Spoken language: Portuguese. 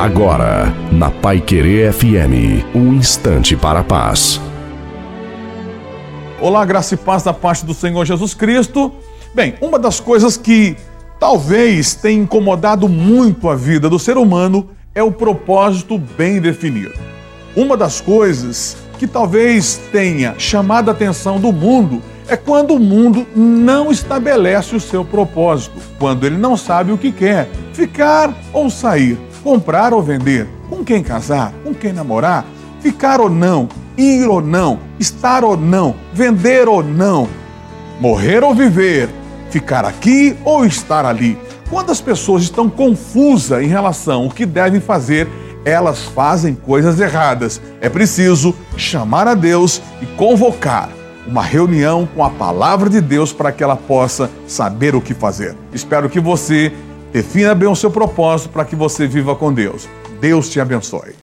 Agora, na Pai Querer FM, um instante para a paz. Olá, graça e paz da parte do Senhor Jesus Cristo. Bem, uma das coisas que talvez tenha incomodado muito a vida do ser humano é o propósito bem definido. Uma das coisas que talvez tenha chamado a atenção do mundo é quando o mundo não estabelece o seu propósito, quando ele não sabe o que quer, ficar ou sair comprar ou vender, com quem casar, com quem namorar, ficar ou não, ir ou não, estar ou não, vender ou não, morrer ou viver, ficar aqui ou estar ali. Quando as pessoas estão confusas em relação ao que devem fazer, elas fazem coisas erradas. É preciso chamar a Deus e convocar uma reunião com a palavra de Deus para que ela possa saber o que fazer. Espero que você Defina bem o seu propósito para que você viva com Deus. Deus te abençoe.